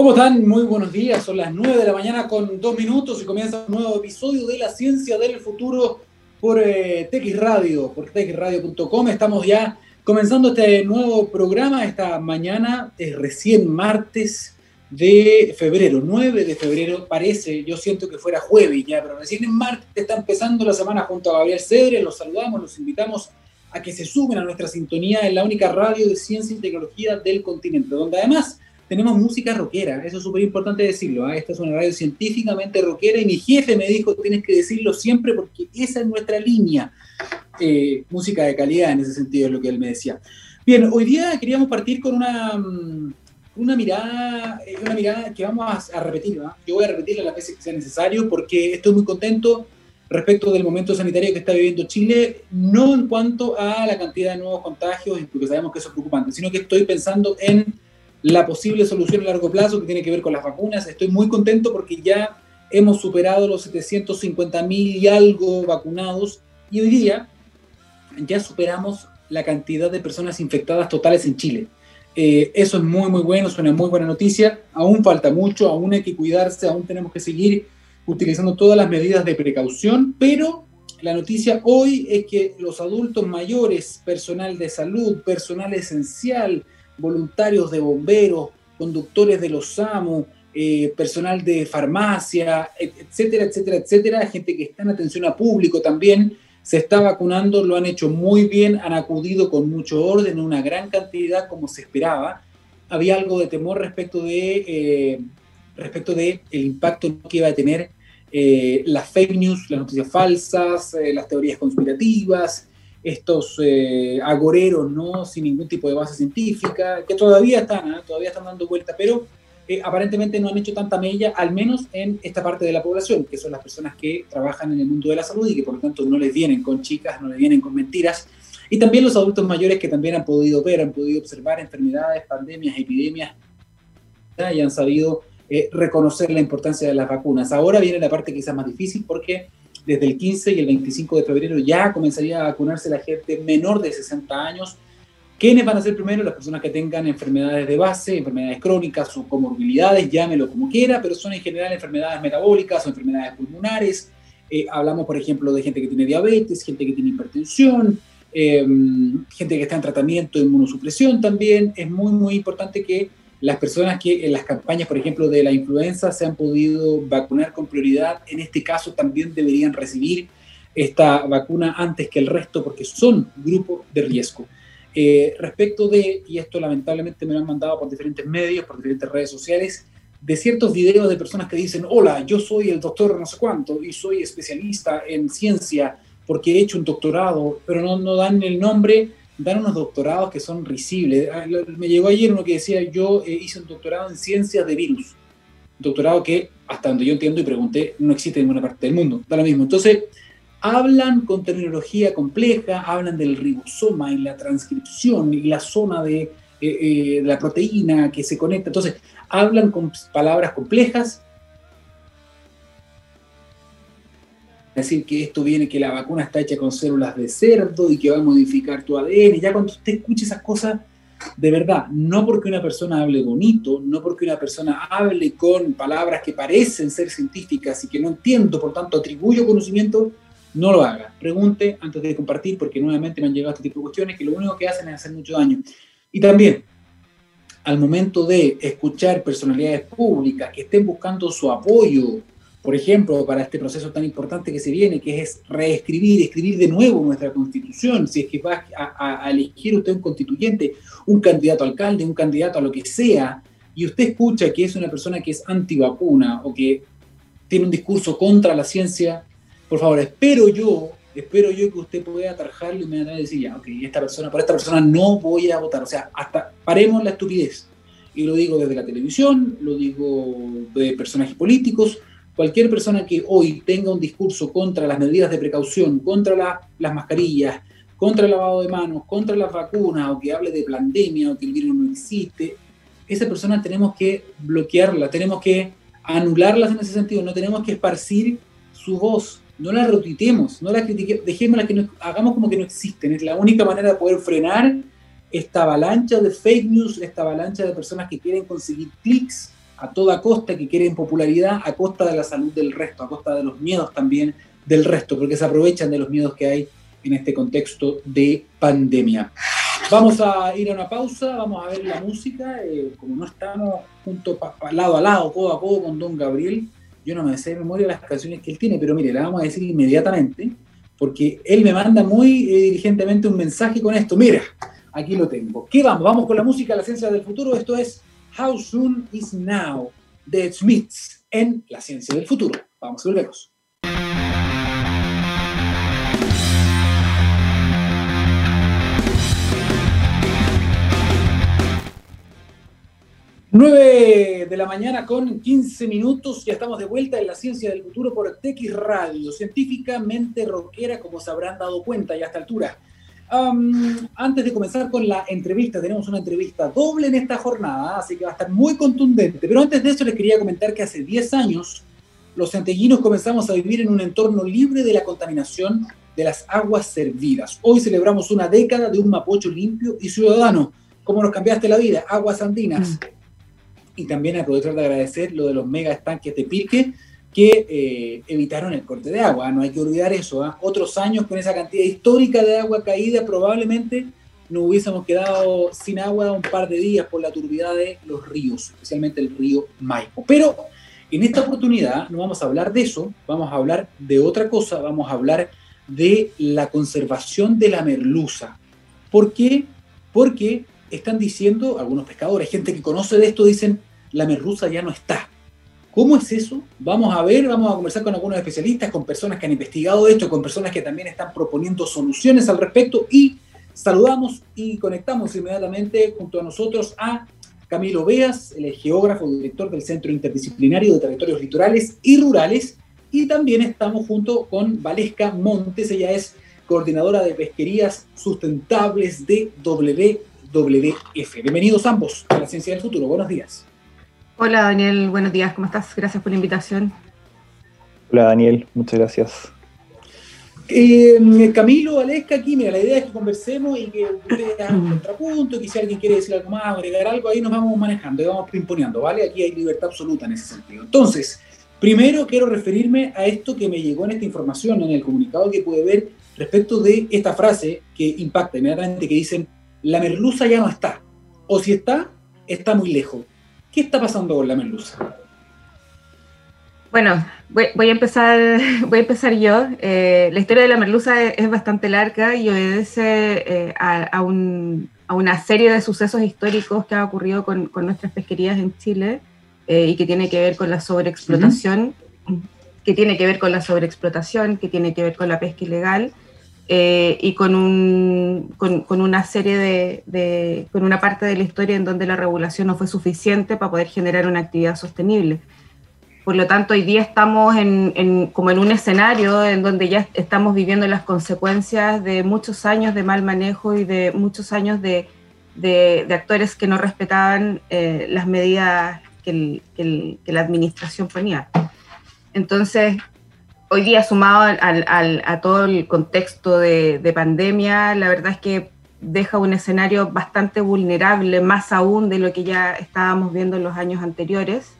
¿Cómo están? Muy buenos días. Son las 9 de la mañana con dos minutos y comienza un nuevo episodio de La Ciencia del Futuro por eh, TX Radio, por texradio.com. Estamos ya comenzando este nuevo programa. Esta mañana es recién martes de febrero, 9 de febrero. Parece, yo siento que fuera jueves ya, pero recién en martes está empezando la semana junto a Gabriel Cedre. Los saludamos, los invitamos a que se sumen a nuestra sintonía en la única radio de ciencia y tecnología del continente, donde además tenemos música rockera, eso es súper importante decirlo. ¿ah? Esta es una radio científicamente rockera y mi jefe me dijo, tienes que decirlo siempre porque esa es nuestra línea. Eh, música de calidad en ese sentido es lo que él me decía. Bien, hoy día queríamos partir con una, mm, una mirada, eh, una mirada que vamos a, repetir. ¿ah? Yo voy a repetirla las veces que sea necesario porque estoy muy contento respecto del momento sanitario que está viviendo Chile, no en cuanto a la cantidad de nuevos contagios, porque sabemos que eso es preocupante, sino que estoy pensando en la posible solución a largo plazo que tiene que ver con las vacunas. Estoy muy contento porque ya hemos superado los 750 mil y algo vacunados y hoy día ya superamos la cantidad de personas infectadas totales en Chile. Eh, eso es muy, muy bueno, es una muy buena noticia. Aún falta mucho, aún hay que cuidarse, aún tenemos que seguir utilizando todas las medidas de precaución, pero la noticia hoy es que los adultos mayores, personal de salud, personal esencial, voluntarios de bomberos, conductos de los SAMU, eh, personal de farmacia, etcétera, etcétera, etcétera, gente que está en atención a público también, se está vacunando, lo han hecho muy bien, han acudido con mucho orden, una gran cantidad como se esperaba. Había algo de temor respecto de, eh, respecto de el impacto que iba a tener eh, las fake news, las noticias falsas, las teorías conspirativas, estos eh, agoreros, ¿no? Sin ningún tipo de base científica, que todavía están, ¿ah? todavía están dando vuelta, pero eh, aparentemente no han hecho tanta mella, al menos en esta parte de la población, que son las personas que trabajan en el mundo de la salud y que por lo tanto no les vienen con chicas, no les vienen con mentiras. Y también los adultos mayores que también han podido ver, han podido observar enfermedades, pandemias, epidemias, y han sabido eh, reconocer la importancia de las vacunas. Ahora viene la parte quizás más difícil porque desde el 15 y el 25 de febrero ya comenzaría a vacunarse la gente menor de 60 años. ¿Quiénes van a ser primero? Las personas que tengan enfermedades de base, enfermedades crónicas o comorbilidades, llámelo como quiera, pero son en general enfermedades metabólicas o enfermedades pulmonares. Eh, hablamos, por ejemplo, de gente que tiene diabetes, gente que tiene hipertensión, em, gente que está en tratamiento de inmunosupresión también. Es muy, muy importante que las personas que en las campañas, por ejemplo, de la influenza se han podido vacunar con prioridad, en este caso también deberían recibir esta vacuna antes que el resto porque son grupo de riesgo. Eh, respecto de, y esto lamentablemente me lo han mandado por diferentes medios, por diferentes redes sociales, de ciertos videos de personas que dicen, hola, yo soy el doctor no sé cuánto y soy especialista en ciencia porque he hecho un doctorado, pero no, no dan el nombre dan unos doctorados que son risibles. Ah, me llegó ayer uno que decía, yo eh, hice un doctorado en ciencias de virus. Doctorado que, hasta donde yo entiendo y pregunté, no existe en ninguna parte del mundo. Da lo mismo. Entonces, hablan con terminología compleja, hablan del ribosoma y la transcripción y la zona de, eh, eh, de la proteína que se conecta. Entonces, hablan con palabras complejas decir que esto viene, que la vacuna está hecha con células de cerdo y que va a modificar tu ADN. Ya cuando usted escuche esas cosas, de verdad, no porque una persona hable bonito, no porque una persona hable con palabras que parecen ser científicas y que no entiendo, por tanto atribuyo conocimiento, no lo haga. Pregunte antes de compartir, porque nuevamente me han llegado este tipo de cuestiones que lo único que hacen es hacer mucho daño. Y también, al momento de escuchar personalidades públicas que estén buscando su apoyo por ejemplo, para este proceso tan importante que se viene, que es reescribir, escribir de nuevo nuestra constitución, si es que va a, elegir usted un constituyente, un candidato a alcalde, un candidato a lo que sea, y usted escucha que es una persona que es antivacuna o que tiene un discurso contra la ciencia, por favor, espero yo, espero yo que usted pueda atarjarlo inmediatamente y decir, ya, ok, esta persona, por esta persona no voy a votar. O sea, hasta paremos la estupidez. Y lo digo desde la televisión, lo digo de personajes políticos, cualquier persona que hoy tenga un discurso contra las medidas de precaución, contra las mascarillas, contra el lavado de manos, contra las vacunas, o que hable de pandemia, o que el virus no existe, esa persona tenemos que bloquearla, tenemos que anularla en ese sentido, no tenemos que esparcir su voz, no la retuitemos, no la critiquemos, dejémosla que no, hagamos como que no existen, es la única manera de poder frenar esta avalancha de fake news, esta avalancha de personas que quieren conseguir clics a toda costa, que quieren popularidad a costa de la salud del resto, a costa de los miedos también del resto, porque se aprovechan de los miedos que hay en este contexto de pandemia. Vamos a ir a una pausa, vamos a ver la música, eh, como no estamos juntos lado a lado, codo a codo con Don Gabriel, yo no me sé de memoria las canciones que él tiene, pero mire, la vamos a decir inmediatamente, porque él me manda muy eh, diligentemente un mensaje con esto. Mira, aquí lo tengo. ¿Qué vamos? Vamos con la música, la ciencia del futuro. Esto es How Soon Is Now de Smiths en la ciencia del futuro. Vamos a verlos. 9 de la mañana con 15 minutos, ya estamos de vuelta en la ciencia del futuro por TX Radio, científicamente rockera como se habrán dado cuenta ya a esta altura. Antes de comenzar con la entrevista, tenemos una entrevista doble en esta jornada, así que va a estar muy contundente. Pero antes de eso les quería comentar que hace 10 años los santellinos comenzamos a vivir en un entorno libre de la contaminación de las aguas servidas. Hoy celebramos una década de un mapocho limpio y ciudadano. ¿Cómo nos cambiaste la vida? Aguas andinas. Mm y también aprovechar de agradecer lo de los mega estanques de Pirque que eh, evitaron el corte de agua. No hay que olvidar eso. ¿ah? Otros años con esa cantidad histórica de agua caída probablemente nos hubiésemos quedado sin agua un par de días por la turbidez de los ríos, especialmente el río Maipo. Pero en esta oportunidad no vamos a hablar de eso, vamos a hablar de otra cosa, vamos a hablar de la conservación de la merluza. ¿Por qué? Porque están diciendo algunos pescadores, gente que conoce de esto, dicen, la merluza ya no está. ¿Cómo es eso? Vamos a ver, vamos a conversar con algunos especialistas, con personas que han investigado esto, con personas que también están proponiendo soluciones al respecto y saludamos y conectamos inmediatamente junto a nosotros a Camilo Beas, el geógrafo, director del Centro Interdisciplinario de Territorios Litorales y Rurales, y también estamos junto con Valesca Montes, ella es coordinadora de pesquerías sustentables de WWF. Bienvenidos ambos a la Ciencia del Futuro. Buenos días. Hola Daniel, buenos días, ¿cómo estás? Gracias por la invitación. Hola Daniel, muchas gracias. Eh, Camilo, Alesca, aquí, mira, la idea es que conversemos y que ustedes hagan un contrapunto, que si alguien quiere decir algo más, agregar algo, ahí nos vamos manejando y vamos imponiendo, ¿vale? Aquí hay libertad absoluta en ese sentido. Entonces, primero quiero referirme a esto que me llegó en esta información, en el comunicado que pude ver respecto de esta frase que impacta inmediatamente, que dicen, la merluza ya no está, o si está, está muy lejos. ¿Qué está pasando con la merluza? Bueno, voy, a, empezar, voy a empezar yo. Eh, la historia de la merluza es, bastante larga y obedece eh, a, una serie de sucesos históricos que ha ocurrido con, nuestras pesquerías en Chile eh, y que tiene que ver con la sobreexplotación, que tiene que ver con la sobreexplotación, que tiene que ver con la pesca ilegal eh, y con, un, con, una serie de, con una parte de la historia en donde la regulación no fue suficiente para poder generar una actividad sostenible. Por lo tanto, hoy día estamos en, como en un escenario en donde ya estamos viviendo las consecuencias de muchos años de mal manejo y de muchos años de, de, actores que no respetaban eh, las medidas que, que, que la administración ponía. Entonces, hoy día sumado a todo el contexto de, pandemia, la verdad es que deja un escenario bastante vulnerable, más aún de lo que ya estábamos viendo en los años anteriores,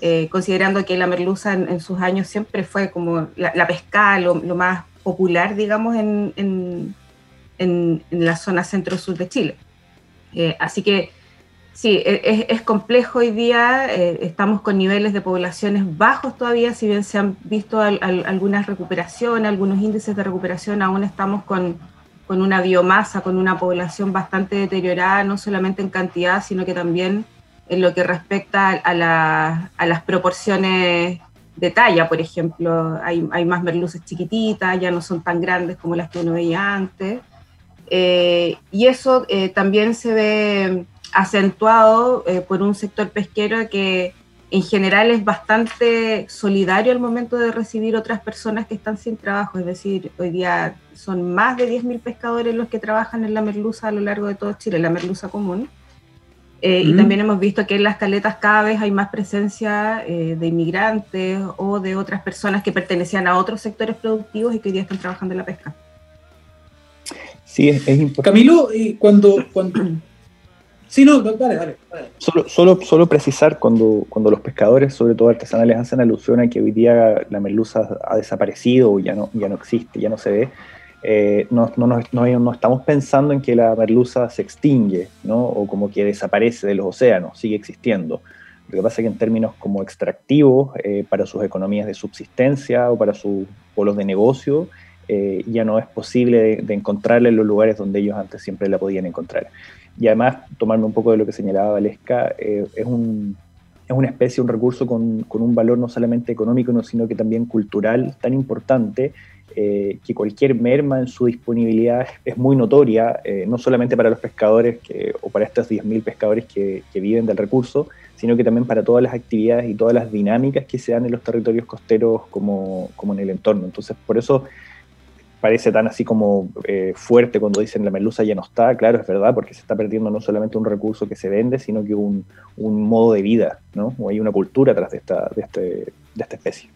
eh, considerando que la merluza en, sus años siempre fue como la, pesca, lo, más popular, digamos, en, la zona centro-sur de Chile. Eh, así que Sí, e, es, complejo hoy día, eh, estamos con niveles de poblaciones bajos todavía, si bien se han visto algunas recuperaciones, algunos índices de recuperación, aún estamos con, una biomasa, con una población bastante deteriorada, no solamente en cantidad, sino que también en lo que respecta a, las proporciones de talla, por ejemplo, hay, más merluces chiquititas, ya no son tan grandes como las que uno veía antes, eh, y eso eh, también se ve acentuado eh, por un sector pesquero que en general es bastante solidario al momento de recibir otras personas que están sin trabajo. Es decir, hoy día son más de 10.000 pescadores los que trabajan en la merluza a lo largo de todo Chile, la merluza común. Eh, y también hemos visto que en las caletas cada vez hay más presencia eh, de inmigrantes o de otras personas que pertenecían a otros sectores productivos y que hoy día están trabajando en la pesca. Sí, es, importante. Camilo, cuando, cuando, Sí, no, dale, dale. Solo, solo, solo, precisar cuando, cuando los pescadores, sobre todo artesanales, hacen alusión a que hoy día la merluza ha desaparecido o ya no, ya no existe, ya no se ve, eh, no, no, no, estamos pensando en que la merluza se extingue ¿no? o como que desaparece de los océanos, sigue existiendo. Lo que pasa es que en términos como extractivos, eh, para sus economías de subsistencia o para sus polos de negocio, eh, ya no es posible de, encontrarla en los lugares donde ellos antes siempre la podían encontrar. Y además, tomarme un poco de lo que señalaba Valesca, eh, es, un, es, una especie, un recurso con, con, un valor no solamente económico, sino que también cultural tan importante eh, que cualquier merma en su disponibilidad es muy notoria, eh, no solamente para los pescadores que, o para estos 10.000 pescadores que, que, viven del recurso, sino que también para todas las actividades y todas las dinámicas que se dan en los territorios costeros como, como en el entorno. Entonces, por eso parece tan así como eh, fuerte cuando dicen la merluza ya no está, claro, es verdad, porque se está perdiendo no solamente un recurso que se vende, sino que un, un modo de vida, ¿no? O hay una cultura atrás de esta, de este, de esta especie.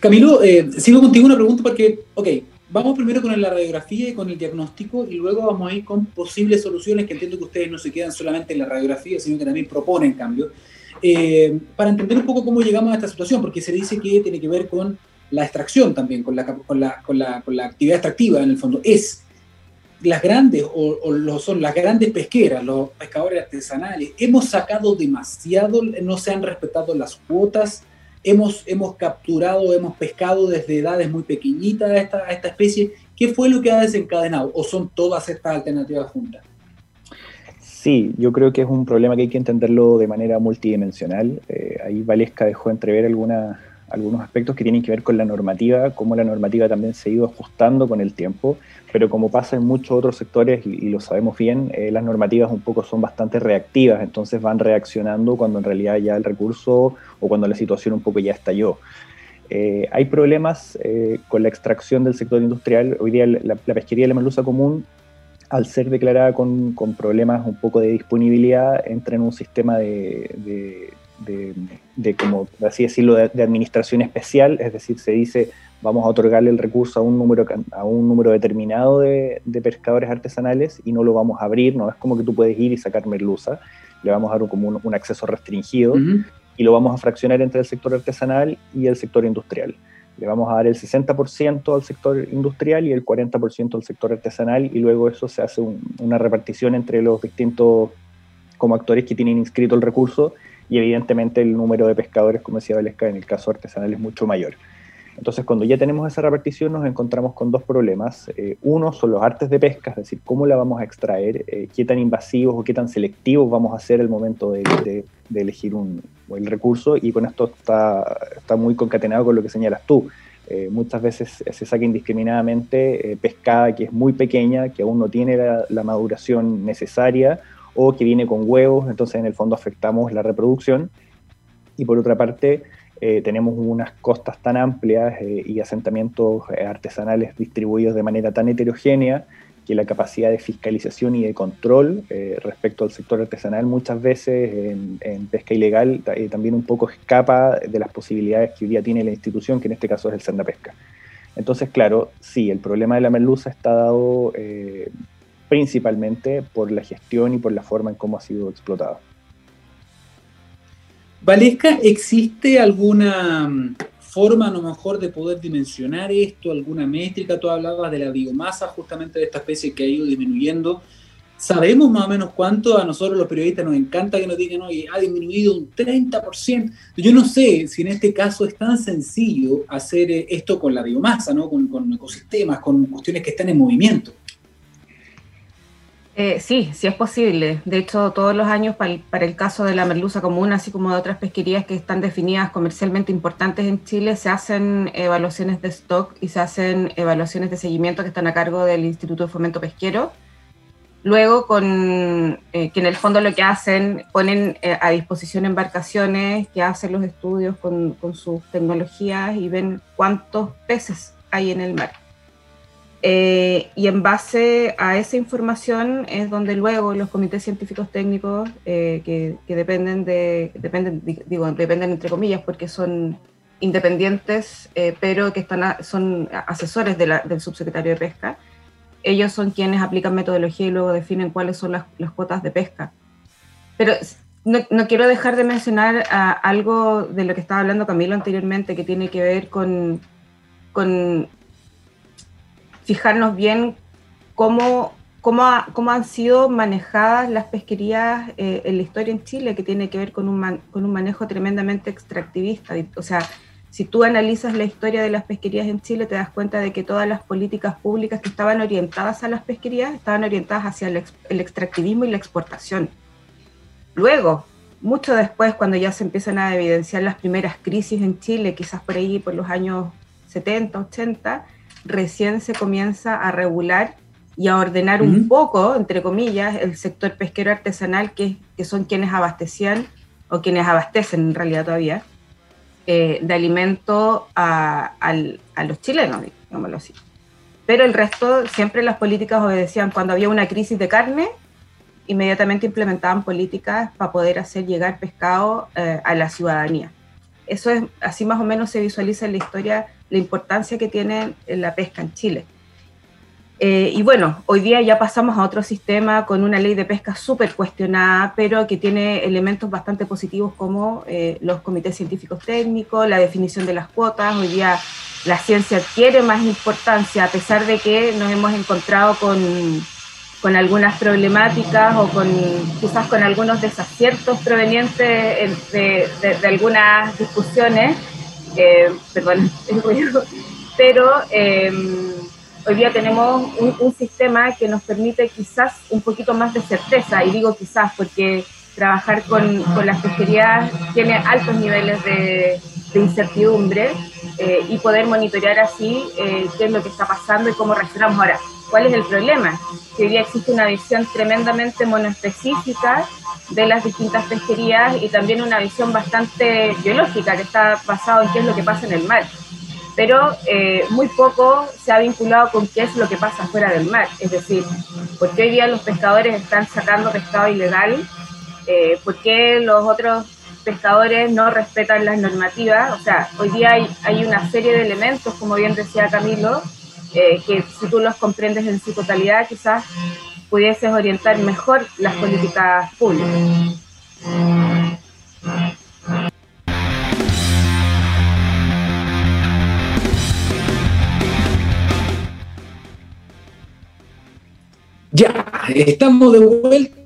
Camilo, eh, sigo contigo una pregunta porque, ok, vamos primero con la radiografía y con el diagnóstico y luego vamos a ir con posibles soluciones que entiendo que ustedes no se quedan solamente en la radiografía, sino que también proponen cambios. Eh, para entender un poco cómo llegamos a esta situación, porque se dice que tiene que ver con la extracción también, con la, con la, con la, con la actividad extractiva en el fondo, es las grandes, o, son las grandes pesqueras, los pescadores artesanales, hemos sacado demasiado, no se han respetado las cuotas, hemos, hemos capturado, hemos pescado desde edades muy pequeñitas a esta, esta especie. ¿Qué fue lo que ha desencadenado? ¿O son todas estas alternativas juntas? Sí, yo creo que es un problema que hay que entenderlo de manera multidimensional. Eh, ahí Valesca dejó entrever algunas algunos aspectos que tienen que ver con la normativa, cómo la normativa también se ha ido ajustando con el tiempo, pero como pasa en muchos otros sectores, y, lo sabemos bien, eh, las normativas un poco son bastante reactivas, entonces van reaccionando cuando en realidad ya el recurso o cuando la situación un poco ya estalló. Eh, hay problemas eh, con la extracción del sector industrial. Hoy día la, pesquería de la merluza común al ser declarada con, con, problemas un poco de disponibilidad, entra en un sistema de, como así decirlo, de, administración especial, es decir, se dice vamos a otorgarle el recurso a un número, a un número determinado de, pescadores artesanales y no lo vamos a abrir, no es como que tú puedes ir y sacar merluza, le vamos a dar como un, acceso restringido y lo vamos a fraccionar entre el sector artesanal y el sector industrial. Le vamos a dar el 60% al sector industrial y el 40% al sector artesanal y luego eso se hace una repartición entre los distintos como actores que tienen inscrito el recurso y evidentemente el número de pescadores, como decía Valesca, en el caso artesanal es mucho mayor. Entonces, cuando ya tenemos esa repartición, nos encontramos con dos problemas. Eh, uno son los artes de pesca, es decir, cómo la vamos a extraer, eh, qué tan invasivos o qué tan selectivos vamos a hacer el momento de, elegir un, el recurso, y con esto está, muy concatenado con lo que señalas tú. Eh, muchas veces se saca indiscriminadamente pescada que es muy pequeña, que aún no tiene la maduración necesaria o que viene con huevos, entonces en el fondo afectamos la reproducción. Y por otra parte, eh, tenemos unas costas tan amplias eh, y asentamientos eh, artesanales distribuidos de manera tan heterogénea que la capacidad de fiscalización y de control respecto al sector artesanal muchas veces en, pesca ilegal también un poco escapa de las posibilidades que hoy día tiene la institución, que en este caso es el Senda Pesca. Entonces, claro, sí, el problema de la merluza está dado principalmente por la gestión y por la forma en cómo ha sido explotado. Valesca, ¿existe alguna mm, forma a lo mejor de poder dimensionar esto, alguna métrica? Tú hablabas de la biomasa justamente de esta especie que ha ido disminuyendo. ¿Sabemos más o menos cuánto a nosotros los periodistas nos encanta que nos digan, oye, ha disminuido un 30%? Yo no sé si en este caso es tan sencillo hacer eh, esto con la biomasa, ¿no? con, con ecosistemas, con cuestiones que están en movimiento. Eh, sí, sí es posible. De hecho, todos los años para el, caso de la merluza común, así como de otras pesquerías que están definidas comercialmente importantes en Chile, se hacen evaluaciones de stock y se hacen evaluaciones de seguimiento que están a cargo del Instituto de Fomento Pesquero. Luego, con, eh, que en el fondo lo que hacen, ponen eh, a disposición embarcaciones que hacen los estudios con sus tecnologías y ven cuántos peces hay en el mar. Eh, y en base a esa información es donde luego los comités científicos técnicos, eh, que, dependen de, dependen, digo, dependen entre comillas porque son independientes, eh, pero que están son asesores del subsecretario de Pesca, ellos son quienes aplican metodología y luego definen cuáles son las, cuotas de pesca. Pero no, no, quiero dejar de mencionar algo de lo que estaba hablando Camilo anteriormente, que tiene que ver con, con fijarnos bien cómo, cómo, cómo, han sido manejadas las pesquerías eh, en la historia en Chile, que tiene que ver con un, con un manejo tremendamente extractivista. O sea, si tú analizas la historia de las pesquerías en Chile, te das cuenta de que todas las políticas públicas que estaban orientadas a las pesquerías estaban orientadas hacia el, extractivismo y la exportación. Luego, mucho después, cuando ya se empiezan a evidenciar las primeras crisis en Chile, quizás por ahí por los años 70, 80, recién se comienza a regular y a ordenar un poco, entre comillas, el sector pesquero artesanal, que, que son quienes abastecían o quienes abastecen en realidad todavía eh, de alimento a, los chilenos, digámoslo así. Pero el resto, siempre las políticas obedecían. Cuando había una crisis de carne, inmediatamente implementaban políticas para poder hacer llegar pescado eh, a la ciudadanía. Eso es, así más o menos se visualiza en la historia la importancia que tiene la pesca en Chile. Eh, y bueno, hoy día ya pasamos a otro sistema con una ley de pesca súper cuestionada, pero que tiene elementos bastante positivos como eh, los comités científicos técnicos, la definición de las cuotas. Hoy día la ciencia adquiere más importancia a pesar de que nos hemos encontrado con, con algunas problemáticas o con quizás con algunos desaciertos provenientes de, de, algunas discusiones. Eh, perdón, pero hoy día tenemos un, sistema que nos permite quizás un poquito más de certeza, y digo quizás porque trabajar con, con las pesquerías tiene altos niveles de, incertidumbre eh, y poder monitorear así eh, qué es lo que está pasando y cómo reaccionamos ahora. ¿Cuál es el problema? Que hoy día existe una visión tremendamente monoespecífica de las distintas pesquerías y también una visión bastante biológica que está basada en qué es lo que pasa en el mar pero eh, muy poco se ha vinculado con qué es lo que pasa fuera del mar. Es decir, ¿por qué hoy día los pescadores están sacando pescado ilegal? Eh, ¿Por qué los otros pescadores no respetan las normativas? O sea, hoy día hay, hay una serie de elementos, como bien decía Camilo, eh, que si tú los comprendes en su totalidad, quizás pudieses orientar mejor las políticas públicas. Ya, estamos de vuelta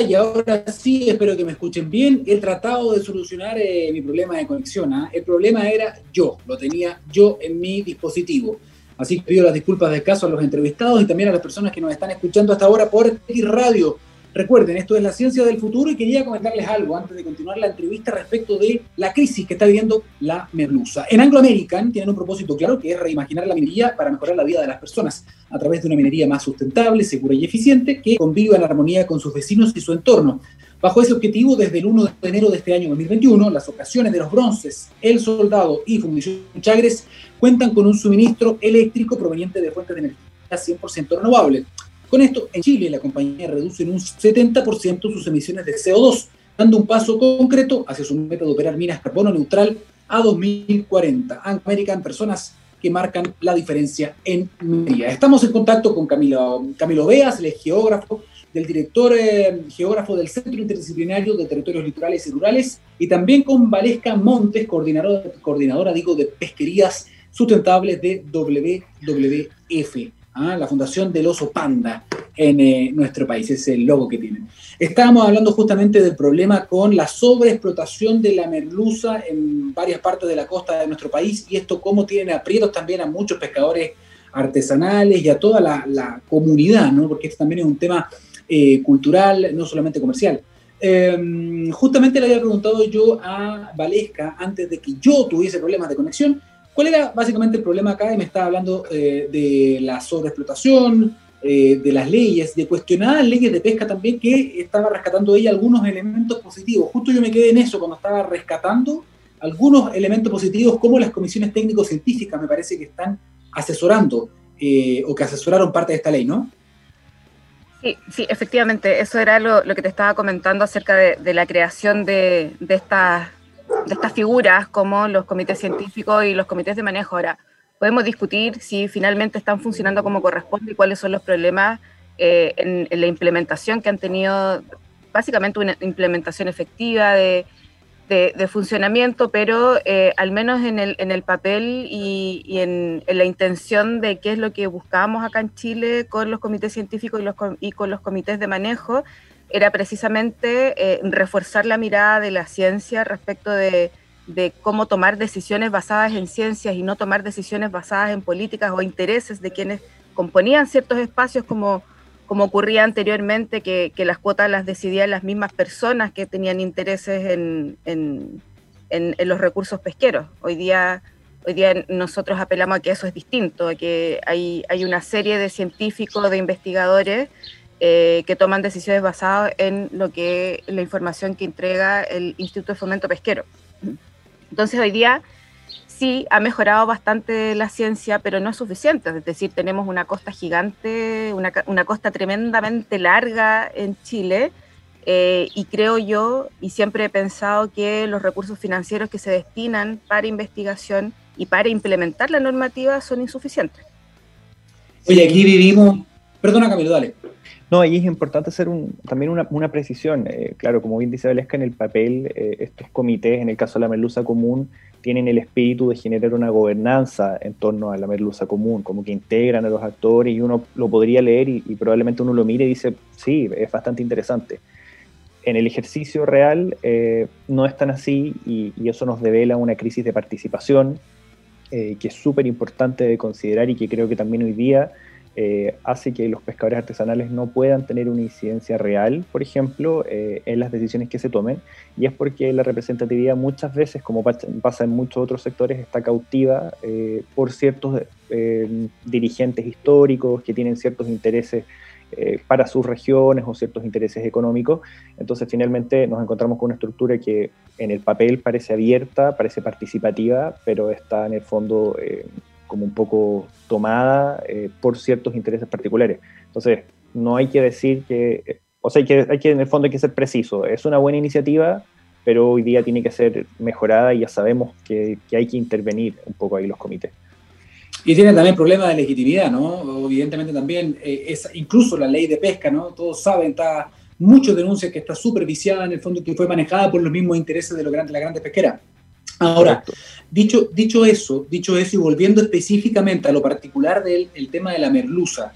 y ahora sí, espero que me escuchen bien. He tratado de solucionar eh, mi problema de conexión. ¿ah? El problema era yo, lo tenía yo en mi dispositivo. Así que pido las disculpas de caso a los entrevistados y también a las personas que nos están escuchando hasta ahora por X Radio Recuerden, esto es la ciencia del futuro y quería comentarles algo antes de continuar la entrevista respecto de la crisis que está viviendo la merluza. En Anglo American tienen un propósito claro que es reimaginar la minería para mejorar la vida de las personas a través de una minería más sustentable, segura y eficiente que conviva en armonía con sus vecinos y su entorno. Bajo ese objetivo, desde el 1 de enero de este año 2021, las ocasiones de los bronces, el soldado y fundición Chagres cuentan con un suministro eléctrico proveniente de fuentes de energía 100% renovables. Con esto, en Chile la compañía reduce en un 70% sus emisiones de CO2, dando un paso concreto hacia su meta de operar minas carbono neutral a 2040. American, personas que marcan la diferencia en minería. Estamos en contacto con Camilo, Camilo el geógrafo del director eh, geógrafo del Centro Interdisciplinario de Territorios Litorales y Rurales, y también con Valesca Montes, coordinadora, digo, de pesquerías sustentables de WWF. ¿ah? la Fundación del Oso Panda en eh, nuestro país, es el logo que tienen. Estábamos hablando justamente del problema con la sobreexplotación de la merluza en varias partes de la costa de nuestro país y esto cómo tiene aprietos también a muchos pescadores artesanales y a toda la, comunidad, ¿no? porque esto también es un tema eh, cultural, no solamente comercial. Em, justamente le había preguntado yo a Valesca antes de que yo tuviese problemas de conexión, ¿Cuál era básicamente el problema acá? Y me estaba hablando eh, de la sobreexplotación, eh, de las leyes, de cuestionadas leyes de pesca también, que estaba rescatando ella algunos elementos positivos. Justo yo me quedé en eso cuando estaba rescatando algunos elementos positivos, como las comisiones técnico-científicas, me parece que están asesorando eh, o que asesoraron parte de esta ley, ¿no? Sí, sí, efectivamente, eso era lo, que te estaba comentando acerca de, la creación de, estas de estas figuras como los comités científicos y los comités de manejo. Ahora, podemos discutir si finalmente están funcionando como corresponde y cuáles son los problemas eh, en, la implementación que han tenido, básicamente una implementación efectiva de, funcionamiento, pero eh, al menos en el, en el papel y, en, la intención de qué es lo que buscábamos acá en Chile con los comités científicos y, los, y con los comités de manejo, era precisamente eh, reforzar la mirada de la ciencia respecto de de cómo tomar decisiones basadas en ciencias y no tomar decisiones basadas en políticas o intereses de quienes componían ciertos espacios como, como ocurría anteriormente, que, las cuotas las decidían las mismas personas que tenían intereses en, en, los recursos pesqueros. Hoy día, hoy día nosotros apelamos a que eso es distinto, a que hay, hay una serie de científicos, de investigadores eh, que toman decisiones basadas en lo que la información que entrega el Instituto de Fomento Pesquero. Entonces hoy día sí ha mejorado bastante la ciencia, pero no es suficiente. Es decir, tenemos una costa gigante, una, costa tremendamente larga en Chile. Eh, y creo yo, y siempre he pensado que los recursos financieros que se destinan para investigación y para implementar la normativa son insuficientes. Oye, aquí vivimos. Perdona, Camilo, dale. No, ahí es importante hacer también una, precisión. Eh, claro, como bien dice Valesca, en el papel, eh, estos comités, en el caso de la merluza común, tienen el espíritu de generar una gobernanza en torno a la merluza común, como que integran a los actores y uno lo podría leer y, probablemente uno lo mire y dice, sí, es bastante interesante. En el ejercicio real eh, no es tan así y, y, eso nos devela una crisis de participación que es súper importante de considerar y que creo que también hoy día eh, hace que los pescadores artesanales no puedan tener una incidencia real, por ejemplo, eh, en las decisiones que se tomen, y es porque la representatividad muchas veces, como pasa en muchos otros sectores, está cautiva eh, por ciertos dirigentes históricos que tienen ciertos intereses para sus regiones o ciertos intereses económicos. Entonces, finalmente nos encontramos con una estructura que en el papel parece abierta, parece participativa, pero está en el fondo como un poco tomada eh, por ciertos intereses particulares. Entonces, no hay que decir que, o sea, hay que, hay que, en el fondo hay que ser preciso. Es una buena iniciativa, pero hoy día tiene que ser mejorada y ya sabemos que, que hay que intervenir un poco ahí los comités. Y tiene también problemas de legitimidad, ¿no? Evidentemente también, eh, es, incluso la ley de pesca, ¿no? Todos saben, está muchos denuncias que está superviciada en el fondo, que fue manejada por los mismos intereses de, los grandes, la grandes pesqueras. Ahora, dicho, dicho eso, dicho eso y volviendo específicamente a lo particular del tema de la merluza,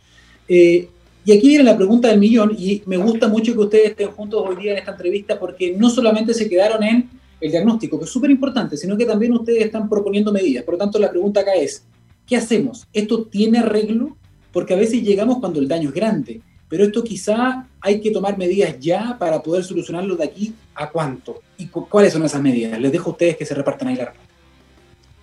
eh, y aquí viene la pregunta del millón, y me gusta mucho que ustedes estén juntos hoy día en esta entrevista porque no solamente se quedaron en el diagnóstico, que es súper importante, sino que también ustedes están proponiendo medidas. Por lo tanto, la pregunta acá es, ¿qué hacemos? ¿Esto tiene arreglo? Porque a veces llegamos cuando el daño es grande pero esto quizá hay que tomar medidas ya para poder solucionarlo de aquí a cuánto. ¿Y cuáles son esas medidas? Les dejo a ustedes que se repartan ahí la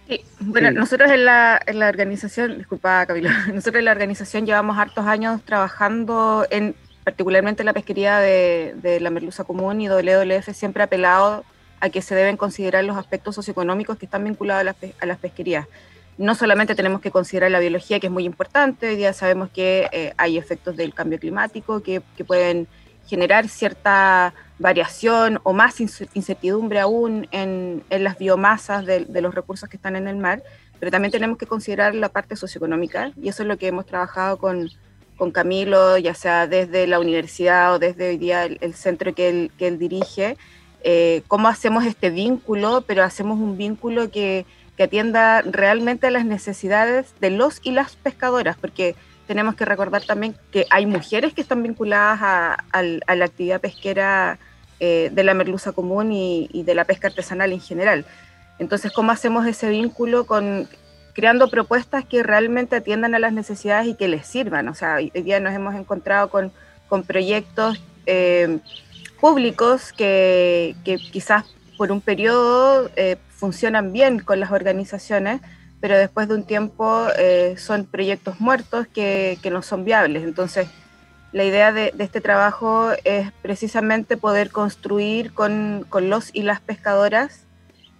Sí, bueno, nosotros en la, en la organización, disculpa Camilo, nosotros en la organización llevamos hartos años trabajando en particularmente la pesquería de, de la merluza común y WWF siempre ha apelado a que se deben considerar los aspectos socioeconómicos que están vinculados a las, a las pesquerías no solamente tenemos que considerar la biología, que es muy importante, hoy día sabemos que eh, hay efectos del cambio climático que, pueden generar cierta variación o más incertidumbre aún en, las biomasas de, los recursos que están en el mar, pero también tenemos que considerar la parte socioeconómica y eso es lo que hemos trabajado con, Camilo, ya sea desde la universidad o desde hoy día el, centro que él, que él dirige, eh, cómo hacemos este vínculo, pero hacemos un vínculo que que atienda realmente las necesidades de los y las pescadoras, porque tenemos que recordar también que hay mujeres que están vinculadas a, la actividad pesquera eh, de la merluza común y, de la pesca artesanal en general. Entonces, ¿cómo hacemos ese vínculo con creando propuestas que realmente atiendan a las necesidades y que les sirvan? O sea, hoy día nos hemos encontrado con, proyectos eh, públicos que, que, quizás por un periodo eh, funcionan bien con las organizaciones, pero después de un tiempo eh, son proyectos muertos que, no son viables. Entonces, la idea de, este trabajo es precisamente poder construir con, los y las pescadoras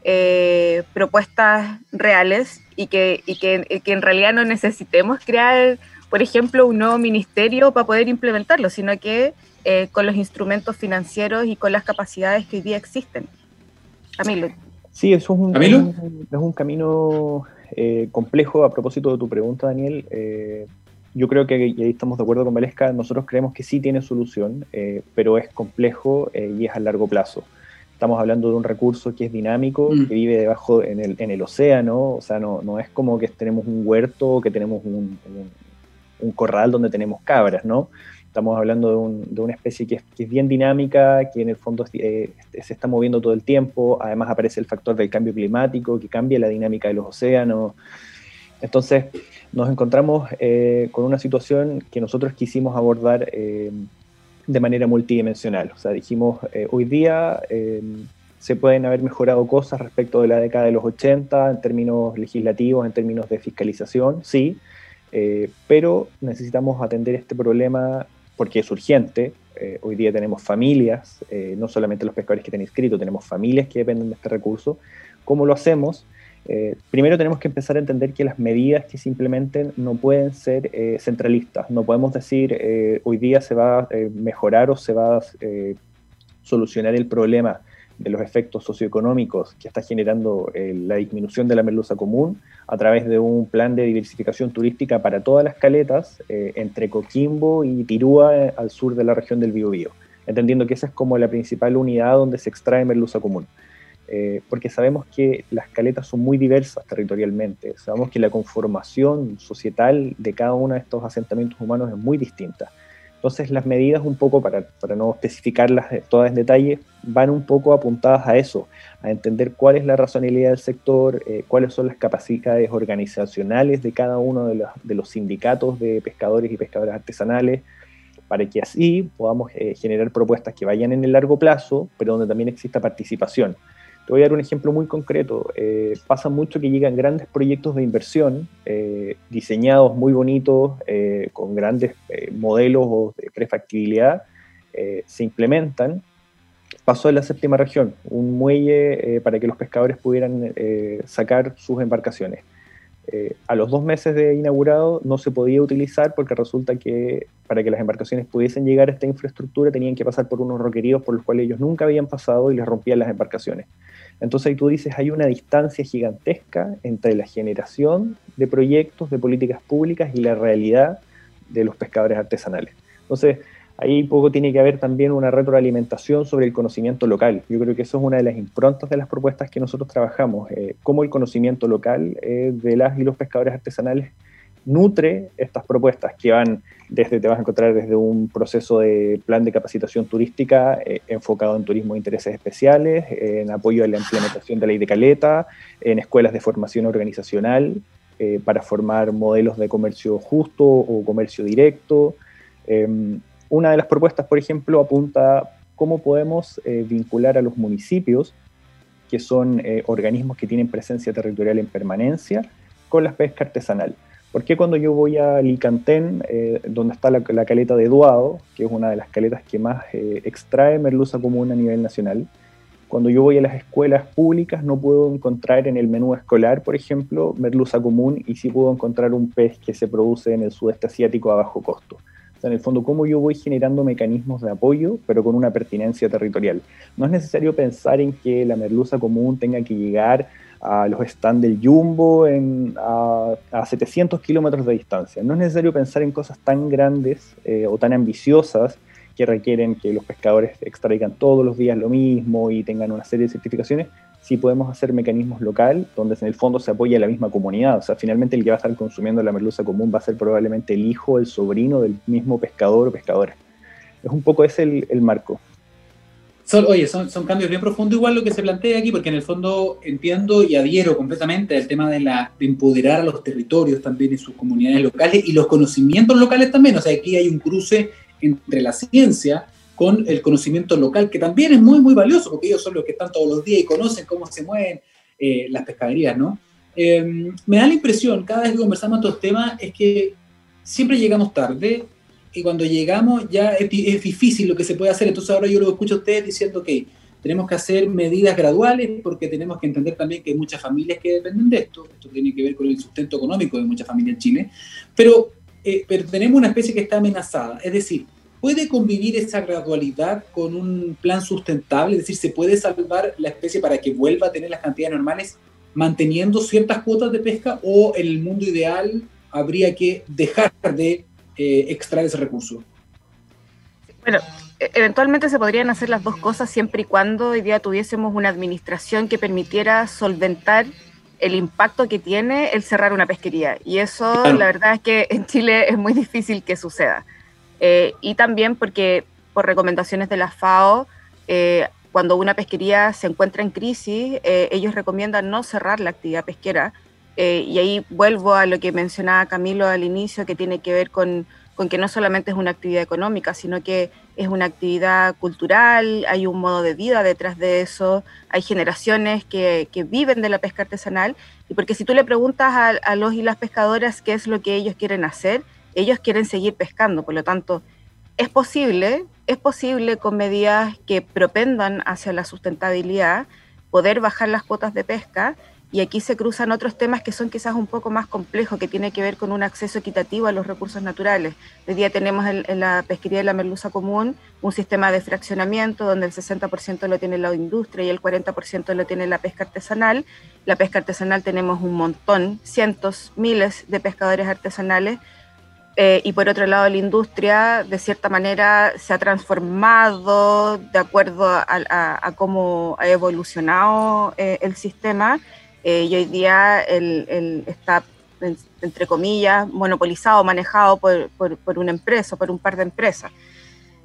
eh, propuestas reales y, que, que, en realidad no necesitemos crear, por ejemplo, un nuevo ministerio para poder implementarlo, sino que eh, con los instrumentos financieros y con las capacidades que hoy día existen. Camilo. Sí, eso es un, es un, camino eh, complejo a propósito de tu pregunta, Daniel. Eh, yo creo que, y ahí estamos de acuerdo con Valesca, nosotros creemos que sí tiene solución, pero es complejo y es a largo plazo. Estamos hablando de un recurso que es dinámico, mm. que vive debajo en el, en el, océano, o sea, no, no, es como que tenemos un huerto o que tenemos un, un corral donde tenemos cabras, ¿no? Estamos hablando de, una especie que es, bien dinámica, que en el fondo eh, se está moviendo todo el tiempo, además aparece el factor del cambio climático, que cambia la dinámica de los océanos. Entonces, nos encontramos eh, con una situación que nosotros quisimos abordar eh, de manera multidimensional. O sea, dijimos, hoy día se pueden haber mejorado cosas respecto de la década de los 80 en términos legislativos, en términos de fiscalización, sí, pero necesitamos atender este problema porque es urgente. Eh, hoy día tenemos familias, eh, no solamente los pescadores que están inscritos, tenemos familias que dependen de este recurso. ¿Cómo lo hacemos? Eh, primero tenemos que empezar a entender que las medidas que se implementen no pueden ser centralistas. No podemos decir hoy día se va a mejorar o se va a solucionar el problema de los efectos socioeconómicos que está generando eh, la disminución de la merluza común a través de un plan de diversificación turística para todas las caletas eh, entre Coquimbo y Tirúa eh, al sur de la región del Biobío, entendiendo que esa es como la principal unidad donde se extrae merluza común. porque sabemos que las caletas son muy diversas territorialmente, sabemos que la conformación societal de cada uno de estos asentamientos humanos es muy distinta. Entonces las medidas un poco, para, no especificarlas todas en detalle, van un poco apuntadas a eso, a entender cuál es la razonabilidad del sector, eh, cuáles son las capacidades organizacionales de cada uno de los, de los, sindicatos de pescadores y pescadores artesanales, para que así podamos eh, generar propuestas que vayan en el largo plazo, pero donde también exista participación. Te voy a dar un ejemplo muy concreto. Eh, pasa mucho que llegan grandes proyectos de inversión, eh, diseñados muy bonitos, eh, con grandes modelos de prefactibilidad, se implementan. Pasó en la séptima región, un muelle para que los pescadores pudieran sacar sus embarcaciones. a los dos meses de inaugurado no se podía utilizar porque resulta que para que las embarcaciones pudiesen llegar a esta infraestructura tenían que pasar por unos roqueríos por los cuales ellos nunca habían pasado y les rompían las embarcaciones. Entonces ahí tú dices, hay una distancia gigantesca entre la generación de proyectos, de políticas públicas y la realidad de los pescadores artesanales. Entonces, ahí poco tiene que haber también una retroalimentación sobre el conocimiento local. Yo creo que eso es una de las improntas de las propuestas que nosotros trabajamos, eh, cómo el conocimiento local eh, de las y los pescadores artesanales nutre estas propuestas que van desde, te vas a encontrar desde un proceso de plan de capacitación turística eh, enfocado en turismo de intereses especiales, en apoyo a la implementación de la ley de caleta, en escuelas de formación organizacional eh, para formar modelos de comercio justo o comercio directo. Em, una de las propuestas, por ejemplo, apunta cómo podemos eh, vincular a los municipios, que son organismos que tienen presencia territorial en permanencia, con la pesca artesanal. ¿Por qué cuando yo voy a Licantén, eh, donde está la, caleta de Duado, que es una de las caletas que más eh, extrae merluza común a nivel nacional, cuando yo voy a las escuelas públicas no puedo encontrar en el menú escolar, por ejemplo, merluza común y sí puedo encontrar un pez que se produce en el sudeste asiático a bajo costo. O sea, en el fondo, cómo yo voy generando mecanismos de apoyo, pero con una pertinencia territorial. No es necesario pensar en que la merluza común tenga que llegar a los stands del Jumbo a, 700 kilómetros de distancia. No es necesario pensar en cosas tan grandes eh, o tan ambiciosas que requieren que los pescadores extraigan todos los días lo mismo y tengan una serie de certificaciones, si podemos hacer mecanismos local donde en el fondo se apoya la misma comunidad. O sea, finalmente el que va a estar consumiendo la merluza común va a ser probablemente el hijo, el sobrino del mismo pescador o pescadora. Es un poco ese el marco. Son, oye, son, cambios bien profundos igual lo que se plantea aquí, porque en el fondo entiendo y adhiero completamente al tema de, la, de empoderar a los territorios también y sus comunidades locales y los conocimientos locales también. O sea, aquí hay un cruce entre la ciencia con el conocimiento local, que también es muy, muy valioso, porque ellos son los que están todos los días y conocen cómo se mueven eh, las pescaderías, ¿no? Eh, me da la impresión, cada vez que conversamos estos temas, es que siempre llegamos tarde, y cuando llegamos ya es, difícil lo que se puede hacer. Entonces ahora yo lo escucho a ustedes diciendo que tenemos que hacer medidas graduales porque tenemos que entender también que hay muchas familias que dependen de esto. Esto tiene que ver con el sustento económico de muchas familias en Chile. Pero, eh, pero tenemos una especie que está amenazada. Es decir, ¿puede convivir esa gradualidad con un plan sustentable? Es decir, ¿se puede salvar la especie para que vuelva a tener las cantidades normales manteniendo ciertas cuotas de pesca o en el mundo ideal habría que dejar de eh, extraer ese recurso? Bueno, e-, eventualmente se podrían hacer las dos cosas siempre y cuando hoy día tuviésemos una administración que permitiera solventar el impacto que tiene el cerrar una pesquería. Y eso la verdad es que en Chile es muy difícil que suceda. Eh, y también porque por recomendaciones de la FAO, eh, cuando una pesquería se encuentra en crisis, eh, ellos recomiendan no cerrar la actividad pesquera. Y ahí vuelvo a lo que mencionaba Camilo al inicio, que tiene que ver con, que no solamente es una actividad económica, sino que es una actividad cultural, hay un modo de vida detrás de eso, hay generaciones que, que viven de la pesca artesanal, y porque si tú le preguntas a, a, los y las pescadoras qué es lo que ellos quieren hacer, ellos quieren seguir pescando, por lo tanto, es posible, es posible con medidas que propendan hacia la sustentabilidad, poder bajar las cuotas de pesca, y aquí se cruzan otros temas que son quizás un poco más complejos, que tiene que ver con un acceso equitativo a los recursos naturales. Hoy día tenemos en, la pesquería de la merluza común un sistema de fraccionamiento donde el 60% lo tiene la industria y el 40% lo tiene la pesca artesanal. La pesca artesanal tenemos un montón, cientos, miles de pescadores artesanales eh, y por otro lado, la industria, de cierta manera, se ha transformado de acuerdo a, cómo ha evolucionado eh, el sistema. Eh, y hoy día el, está, entre comillas, monopolizado, manejado por, por, una empresa, por un par de empresas.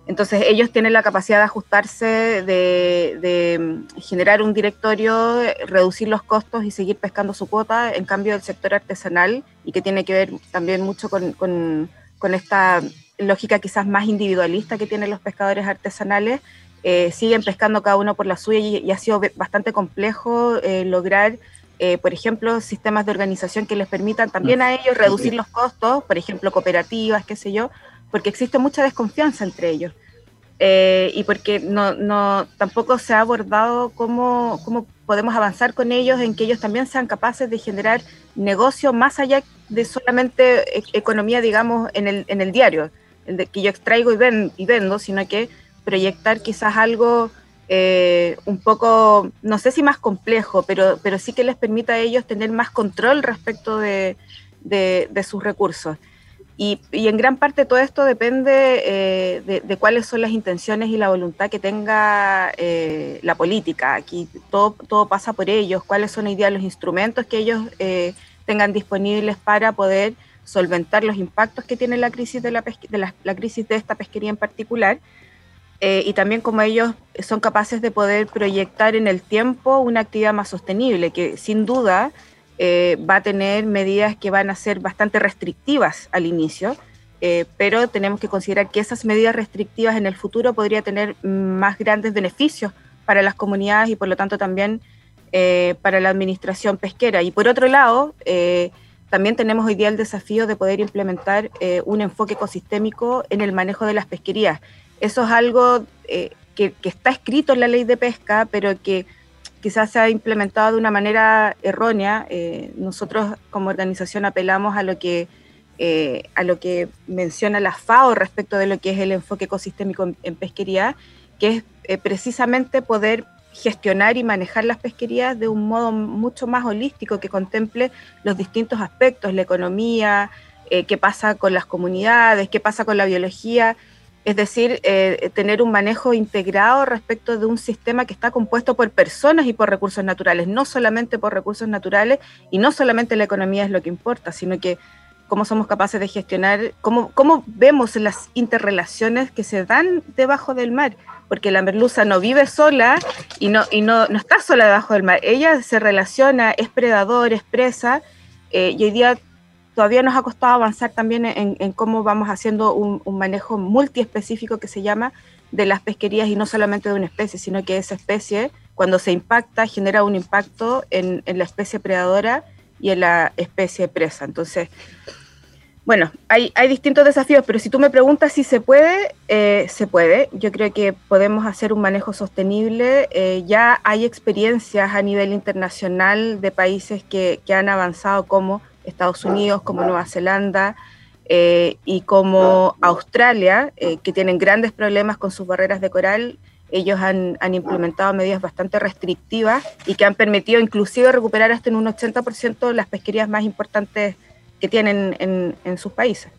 Entonces, ellos tienen la capacidad de ajustarse, de, de, mm, generar un directorio, reducir los costos y seguir pescando su cuota. En cambio, el sector artesanal y que tiene que ver también mucho con, con, con esta lógica quizás más individualista que tienen los pescadores artesanales, eh, siguen pescando cada uno por la suya y, ha sido bastante complejo eh, lograr, eh, por ejemplo, sistemas de organización que les permitan también mm. a ellos reducir los costos, por ejemplo, cooperativas, qué sé yo, porque existe mucha desconfianza entre ellos. y porque no, no, tampoco se ha abordado cómo, cómo podemos avanzar con ellos en que ellos también sean capaces de generar negocio más allá de solamente e-, economía, digamos, en el, en el diario, que yo extraigo y, ven, y vendo, sino que proyectar quizás algo eh, un poco, no sé si más complejo, pero, pero sí que les permita a ellos tener más control respecto de, de sus recursos. Y, en gran parte todo esto depende eh, de, cuáles son las intenciones y la voluntad que tenga eh, la política. Aquí todo, todo pasa por ellos, cuáles son hoy los instrumentos que ellos tengan disponibles para poder solventar los impactos que tiene la crisis de la, crisis de esta pesquería en particular. Y también como ellos son capaces de poder proyectar en el tiempo una actividad más sostenible, que sin duda eh, va a tener medidas que van a ser bastante restrictivas al inicio, eh, pero tenemos que considerar que esas medidas restrictivas en el futuro podrían tener más grandes beneficios para las comunidades y por lo tanto también eh, para la administración pesquera. Y por otro lado, también tenemos hoy día el desafío de poder implementar un enfoque ecosistémico en el manejo de las pesquerías. Eso es algo que, que está escrito en la ley de pesca, pero que quizás se ha implementado de una manera errónea. Eh, nosotros como organización apelamos a lo que eh, a lo que menciona la FAO respecto de lo que es el enfoque ecosistémico en, pesquería, que es eh, precisamente poder gestionar y manejar las pesquerías de un modo mucho más holístico que contemple los distintos aspectos, la economía, qué pasa con las comunidades, qué pasa con la biología, es decir, eh, tener un manejo integrado respecto de un sistema que está compuesto por personas y por recursos naturales, no solamente por recursos naturales y no solamente la economía es lo que importa, sino que cómo somos capaces de gestionar, cómo, cómo vemos las interrelaciones que se dan debajo del mar, porque la merluza no vive sola y no, y no, no está sola debajo del mar, ella se relaciona, es predador, es presa, eh, y hoy día todavía nos ha costado avanzar también en, cómo vamos haciendo un, manejo multiespecífico que se llama de las pesquerías y no solamente de una especie, sino que esa especie, cuando se impacta, genera un impacto en, la especie predadora y en la especie presa. Entonces, bueno, hay, distintos desafíos, pero si tú me preguntas si se puede, eh, se puede. Yo creo que podemos hacer un manejo sostenible. Eh, ya hay experiencias a nivel internacional de países que han avanzado como Estados Unidos, como Nueva Zelanda eh, y como Australia, eh, que tienen grandes problemas con sus barreras de coral, ellos han, implementado medidas bastante restrictivas y que han permitido inclusive recuperar hasta en un 80% las pesquerías más importantes que tienen en, sus países.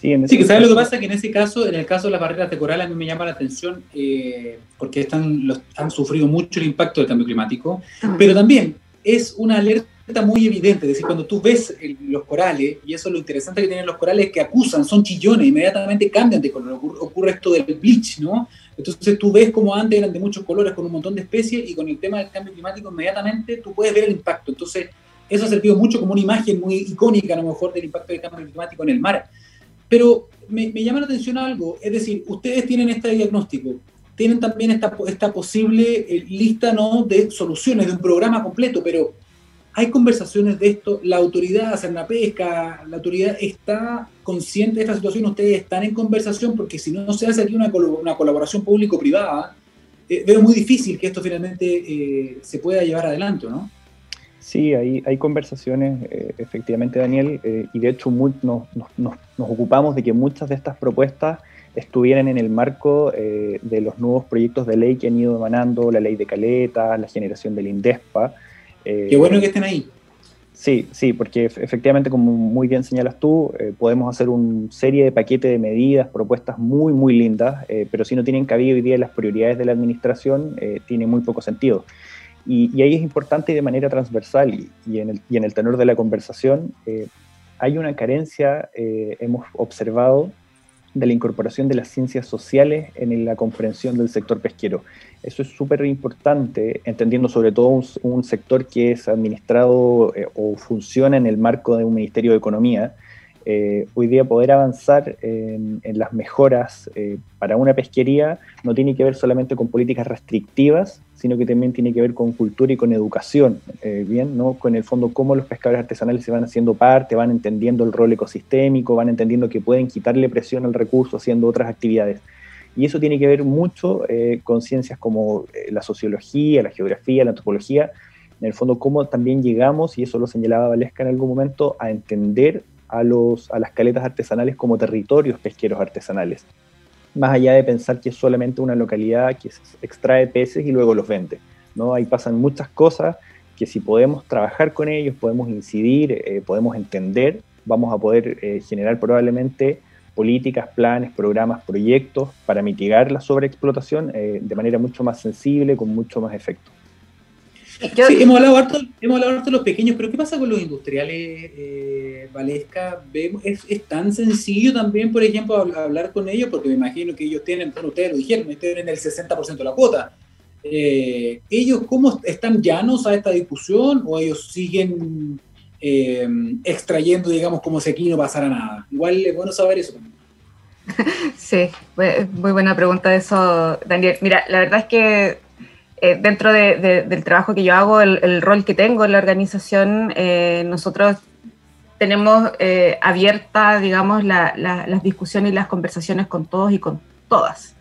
Sí, que ¿sabes lo que pasa? Que en ese caso, en el caso de las barreras de coral, a mí me llama la atención eh, porque están, los, han sufrido mucho el impacto del cambio climático, pero también es una alerta muy evidente, es decir, cuando tú ves los corales, y eso es lo interesante que tienen los corales, que acusan, son chillones, inmediatamente cambian de color, ocurre, esto del bleach, ¿no? Entonces tú ves como antes eran de muchos colores con un montón de especies y con el tema del cambio climático inmediatamente tú puedes ver el impacto. Entonces eso ha servido mucho como una imagen muy icónica a lo mejor del impacto del cambio climático en el mar. Pero me, me llama la atención algo, es decir, ustedes tienen este diagnóstico, tienen también esta, esta posible eh, lista ¿no? de soluciones, de un programa completo, pero hay conversaciones de esto, la autoridad, pesca, la autoridad está consciente de esta situación, ustedes están en conversación, porque si no se hace aquí una, una colaboración público-privada, eh, veo muy difícil que esto finalmente eh, se pueda llevar adelante, ¿no? Sí, hay, hay conversaciones, eh, efectivamente, Daniel, y de hecho nos, ocupamos de que muchas de estas propuestas estuvieran en el marco de los nuevos proyectos de ley que han ido emanando, la ley de caleta, la generación del INDESPA, eh, Qué bueno que estén ahí. Sí, sí, porque efectivamente, como muy bien señalas tú, eh, podemos hacer una serie de paquetes de medidas, propuestas muy, muy lindas, eh, pero si no tienen cabida hoy día en las prioridades de la administración, tiene muy poco sentido. Y, ahí es importante de manera transversal y, en el, y, en el, tenor de la conversación, hay una carencia, hemos observado, de la incorporación de las ciencias sociales en la comprensión del sector pesquero. Eso es súper importante, entendiendo sobre todo un, sector que es administrado eh, o funciona en el marco de un Ministerio de Economía. Eh, hoy día poder avanzar en, las mejoras eh, para una pesquería no tiene que ver solamente con políticas restrictivas, sino que también tiene que ver con cultura y con educación, bien, ¿no? Con el fondo cómo los pescadores artesanales se van haciendo parte, van entendiendo el rol ecosistémico, van entendiendo que pueden quitarle presión al recurso haciendo otras actividades. Y eso tiene que ver mucho eh, con ciencias como eh, la sociología, la geografía, la antropología, en el fondo cómo también llegamos, y eso lo señalaba Valesca en algún momento, a entender a, los, a las caletas artesanales como territorios pesqueros artesanales, más allá de pensar que es solamente una localidad que extrae peces y luego los vende. ¿no? Ahí pasan muchas cosas que si podemos trabajar con ellos, podemos incidir, eh, podemos entender, vamos a poder generar probablemente políticas, planes, programas, proyectos para mitigar la sobreexplotación eh, de manera mucho más sensible, con mucho más efecto. Sí, hemos hablado, harto, hemos hablado de los pequeños, pero ¿qué pasa con los industriales, eh, Valesca? ¿Es, tan sencillo también, por ejemplo, hablar con ellos? Porque me imagino que ellos tienen, bueno, ustedes lo dijeron, tienen el 60% de la cuota. Eh, ¿Ellos cómo están llanos a esta discusión o ellos siguen eh, extrayendo, digamos, como si aquí no pasara nada. Igual es bueno saber eso. Sí, muy buena pregunta de eso, Daniel. Mira, la verdad es que eh, dentro del trabajo que yo hago, el, rol que tengo en la organización, eh, nosotros tenemos abierta, digamos, las discusiones y las conversaciones con todos y con todas,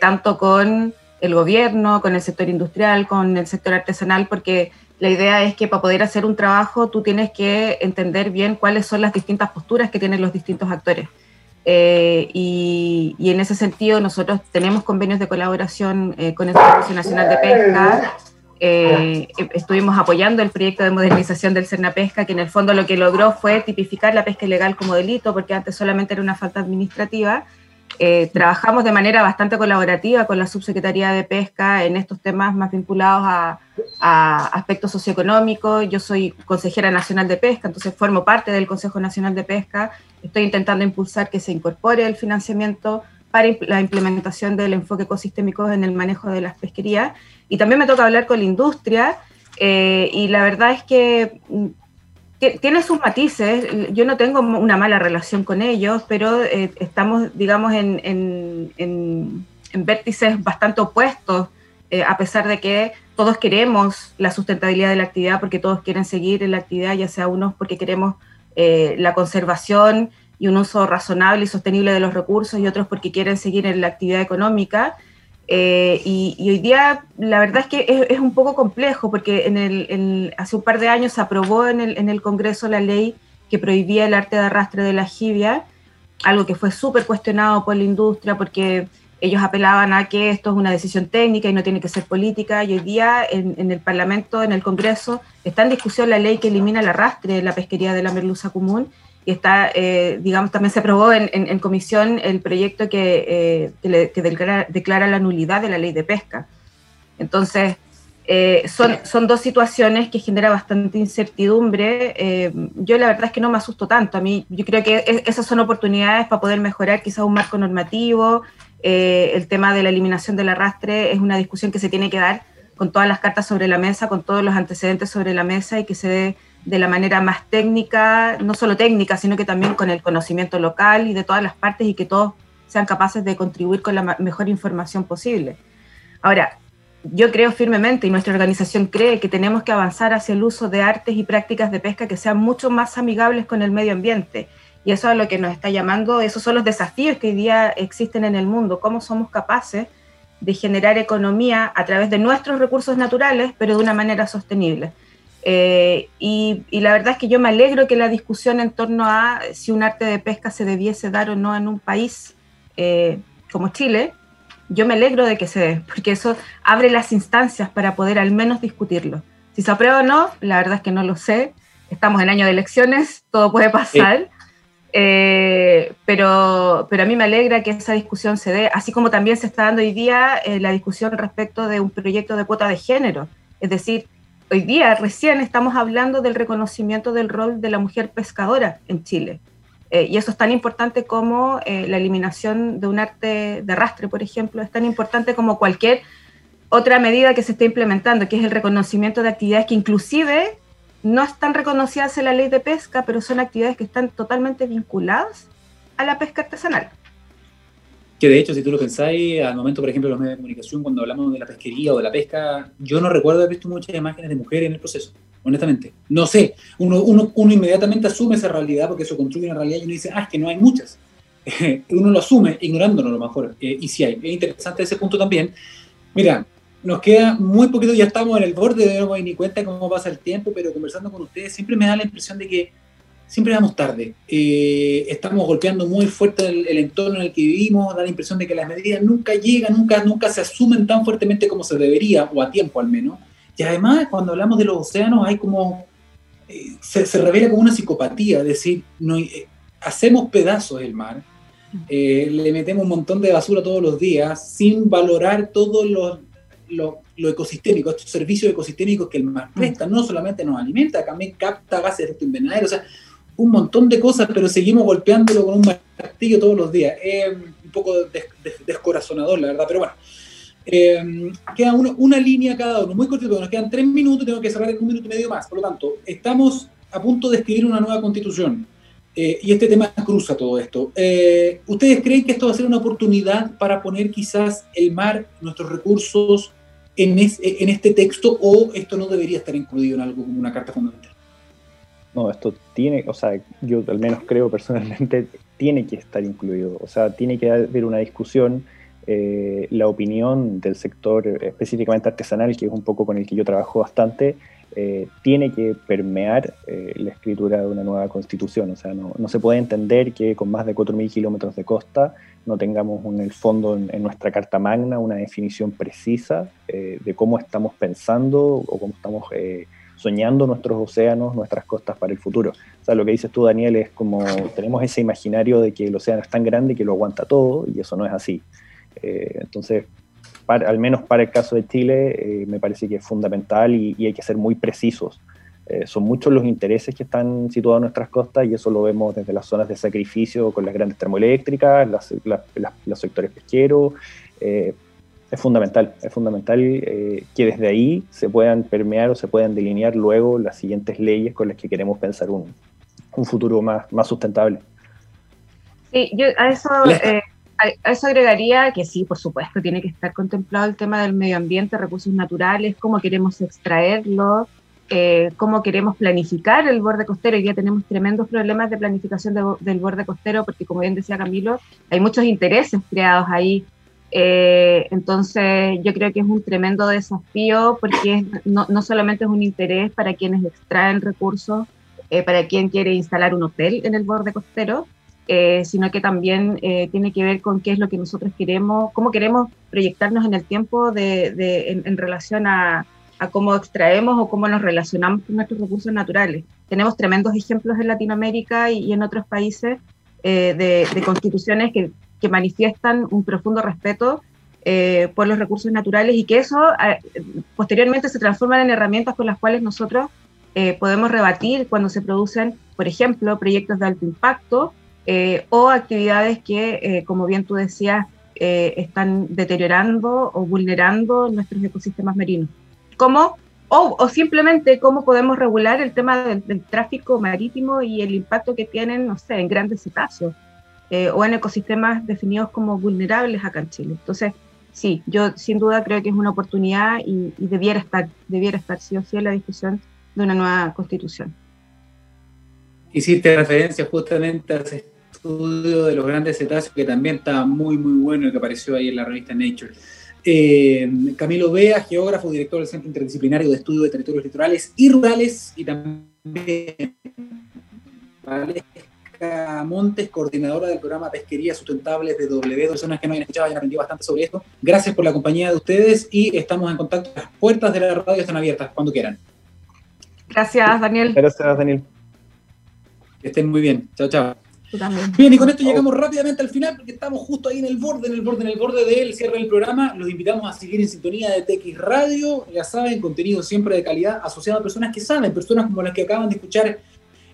tanto con el gobierno, con el sector industrial, con el sector artesanal, porque la idea es que para poder hacer un trabajo tú tienes que entender bien cuáles son las distintas posturas que tienen los distintos actores. Eh, y, en ese sentido nosotros tenemos convenios de colaboración eh, con el Servicio Nacional de Pesca. Eh, estuvimos apoyando el proyecto de modernización del Pesca, que en el fondo lo que logró fue tipificar la pesca ilegal como delito, porque antes solamente era una falta administrativa. trabajamos de manera bastante colaborativa con la Subsecretaría de Pesca en estos temas más vinculados a, a aspectos socioeconómicos. Yo soy consejera nacional de pesca, entonces formo parte del Consejo Nacional de Pesca. Estoy intentando impulsar que se incorpore el financiamiento para la implementación del enfoque ecosistémico en el manejo de las pesquerías. Y también me toca hablar con la industria eh, y la verdad es que mm, tiene sus matices. Yo no tengo una mala relación con ellos, pero eh, estamos, digamos, en, vértices bastante opuestos, eh, a pesar de que todos queremos la sustentabilidad de la actividad porque todos quieren seguir en la actividad, ya sea unos porque queremos eh, la conservación y un uso razonable y sostenible de los recursos y otros porque quieren seguir en la actividad económica. Eh, y, hoy día la verdad es que es, un poco complejo porque en el, hace un par de años se aprobó en el, en el Congreso la ley que prohibía el arte de arrastre de la jibia, algo que fue súper cuestionado por la industria porque ellos apelaban a que esto es una decisión técnica y no tiene que ser política, y hoy día en, el Parlamento, en el Congreso, está en discusión la ley que elimina el arrastre de la pesquería de la merluza común, y está, eh, digamos, también se aprobó en, comisión el proyecto que, eh, declara, la nulidad de la ley de pesca. Entonces, eh, son, son dos situaciones que generan bastante incertidumbre. yo la verdad es que no me asusto tanto. A mí, yo creo que esas son oportunidades para poder mejorar quizás un marco normativo. El tema de la eliminación del arrastre es una discusión que se tiene que dar con todas las cartas sobre la mesa, con todos los antecedentes sobre la mesa y que se dé de la manera más técnica, no solo técnica, sino que también con el conocimiento local y de todas las partes y que todos sean capaces de contribuir con la mejor información posible. Ahora, yo creo firmemente y nuestra organización cree que tenemos que avanzar hacia el uso de artes y prácticas de pesca que sean mucho más amigables con el medio ambiente. Y eso es lo que nos está llamando, esos son los desafíos que hoy día existen en el mundo, cómo somos capaces de generar economía a través de nuestros recursos naturales, pero de una manera sostenible. Eh, y, la verdad es que yo me alegro que la discusión en torno a si un arte de pesca se debiese dar o no en un país eh, como Chile, yo me alegro de que se dé, porque eso abre las instancias para poder al menos discutirlo. Si se aprueba o no, la verdad es que no lo sé. Estamos en año de elecciones, todo puede pasar. Eh, pero, pero a mí me alegra que esa discusión se dé, así como también se está dando hoy día la discusión respecto de un proyecto de cuota de género. Es decir, hoy día recién estamos hablando del reconocimiento del rol de la mujer pescadora en Chile. Eh, y eso es tan importante como eh, la eliminación de un arte de arrastre, por ejemplo, es tan importante como cualquier otra medida que se esté implementando, que es el reconocimiento de actividades que inclusive no están reconocidas en la ley de pesca, pero son actividades que están totalmente vinculadas a la pesca artesanal. Que de hecho, si tú lo pensáis, al momento, por ejemplo, los medios de comunicación, cuando hablamos de la pesquería o de la pesca, yo no recuerdo haber visto muchas imágenes de mujeres en el proceso, honestamente. No sé, uno, uno, uno inmediatamente asume esa realidad porque eso construye una realidad y uno dice, ah, es que no hay muchas. uno lo asume, ignorándolo a lo mejor. Eh, y sí hay. Es interesante ese punto también. Mira, nos queda muy poquito, ya estamos en el borde, no me ni cuenta cómo pasa el tiempo, pero conversando con ustedes siempre me da la impresión de que siempre vamos tarde. Eh, estamos golpeando muy fuerte el, entorno en el que vivimos, da la impresión de que las medidas nunca llegan, nunca, nunca se asumen tan fuertemente como se debería, o a tiempo al menos. Y además, cuando hablamos de los océanos, hay como. Eh, se, revela como una psicopatía, es decir, no, eh, hacemos pedazos el mar, le metemos un montón de basura todos los días sin valorar todo lo, lo, lo ecosistémico, estos servicios ecosistémicos que el mar presta, no solamente nos alimenta, también capta gases de efecto invernadero, o sea, un montón de cosas, pero seguimos golpeándolo con un martillo todos los días. Es un poco descorazonador, la verdad, pero bueno. Eh, queda una línea cada uno, muy cortito, nos quedan tres minutos tengo que cerrar en un minuto y medio más. Por lo tanto, estamos a punto de escribir una nueva constitución. Eh, y este tema cruza todo esto. Eh, ¿Ustedes creen que esto va a ser una oportunidad para poner quizás el mar, nuestros recursos, en, este texto o esto no debería estar incluido en algo como una carta fundamental? no, esto tiene, o sea, yo al menos creo personalmente, tiene que estar incluido, o sea, tiene que haber una discusión, eh, la opinión del sector específicamente artesanal, que es un poco con el que yo trabajo bastante, eh, tiene que permear eh, la escritura de una nueva constitución, o sea, no, no se puede entender que con más de 4.000 kilómetros de costa no tengamos en el fondo en, en, nuestra Carta Magna una definición precisa de cómo estamos pensando o cómo estamos soñando nuestros océanos, nuestras costas para el futuro. O sea, lo que dices tú, Daniel, es como tenemos ese imaginario de que el océano es tan grande que lo aguanta todo y eso no es así. Eh, al menos para el caso de Chile, eh, me parece que es fundamental y, hay que ser muy precisos. Eh, son muchos los intereses que están situados en nuestras costas y eso lo vemos desde las zonas de sacrificio con las grandes termoeléctricas, los sectores pesqueros, es fundamental, es fundamental eh, que desde ahí se puedan permear o se puedan delinear luego las siguientes leyes con las que queremos pensar un, un futuro más, más sustentable. Sí, yo a eso, eh, a, eso agregaría que sí, por supuesto, tiene que estar contemplado el tema del medio ambiente, recursos naturales, cómo queremos extraerlos, eh, cómo queremos planificar el borde costero. Hoy día tenemos tremendos problemas de planificación del borde costero porque, como bien decía Camilo, hay muchos intereses creados ahí eh, entonces, yo creo que es un tremendo desafío porque no, no, solamente es un interés para quienes extraen recursos, eh, para quien quiere instalar un hotel en el borde costero, eh, sino que también eh, tiene que ver con qué es lo que nosotros queremos, cómo queremos proyectarnos en el tiempo de, en, relación a, cómo extraemos o cómo nos relacionamos con nuestros recursos naturales. Tenemos tremendos ejemplos en Latinoamérica y, en otros países eh, de, constituciones que, que, manifiestan un profundo respeto por los recursos naturales y que eso posteriormente se transforman en herramientas con las cuales nosotros podemos rebatir cuando se producen, por ejemplo, proyectos de alto impacto eh, o actividades que, eh, como bien tú decías, eh, están deteriorando o vulnerando nuestros ecosistemas marinos. ¿Cómo? O, simplemente cómo podemos regular el tema del, tráfico marítimo y el impacto que tienen, no sé, en grandes cetáceos o en ecosistemas definidos como vulnerables acá en Chile. Entonces, sí, yo sin duda creo que es una oportunidad y, y debiera estar, debiera estar sí o sí en la discusión de una nueva constitución. Hiciste referencia justamente a estudio de los grandes cetáceos que también está muy, muy bueno y que apareció ahí en la revista Nature. Eh, Camilo Bea, geógrafo, director del Centro Interdisciplinario de Estudio de Territorios Litorales y Rurales, y también Valesca Montes, coordinadora del programa Pesquería Sustentable de W. Personas que no hayan escuchado hayan aprendido bastante sobre esto. Gracias por la compañía de ustedes y estamos en contacto. Las puertas de la radio están abiertas cuando quieran. Gracias, Daniel. Gracias, Daniel. Que estén muy bien. Chao, chao. Bien, y con esto llegamos rápidamente al final porque estamos justo ahí en el borde, en el borde, en el borde del cierre del programa. Los invitamos a seguir en sintonía de TX Radio. Ya saben, contenido siempre de calidad asociado a personas que saben, personas como las que acaban de escuchar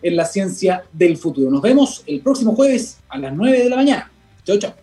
en la ciencia del futuro. Nos vemos el próximo jueves a las 9 de la mañana. Chau, chau.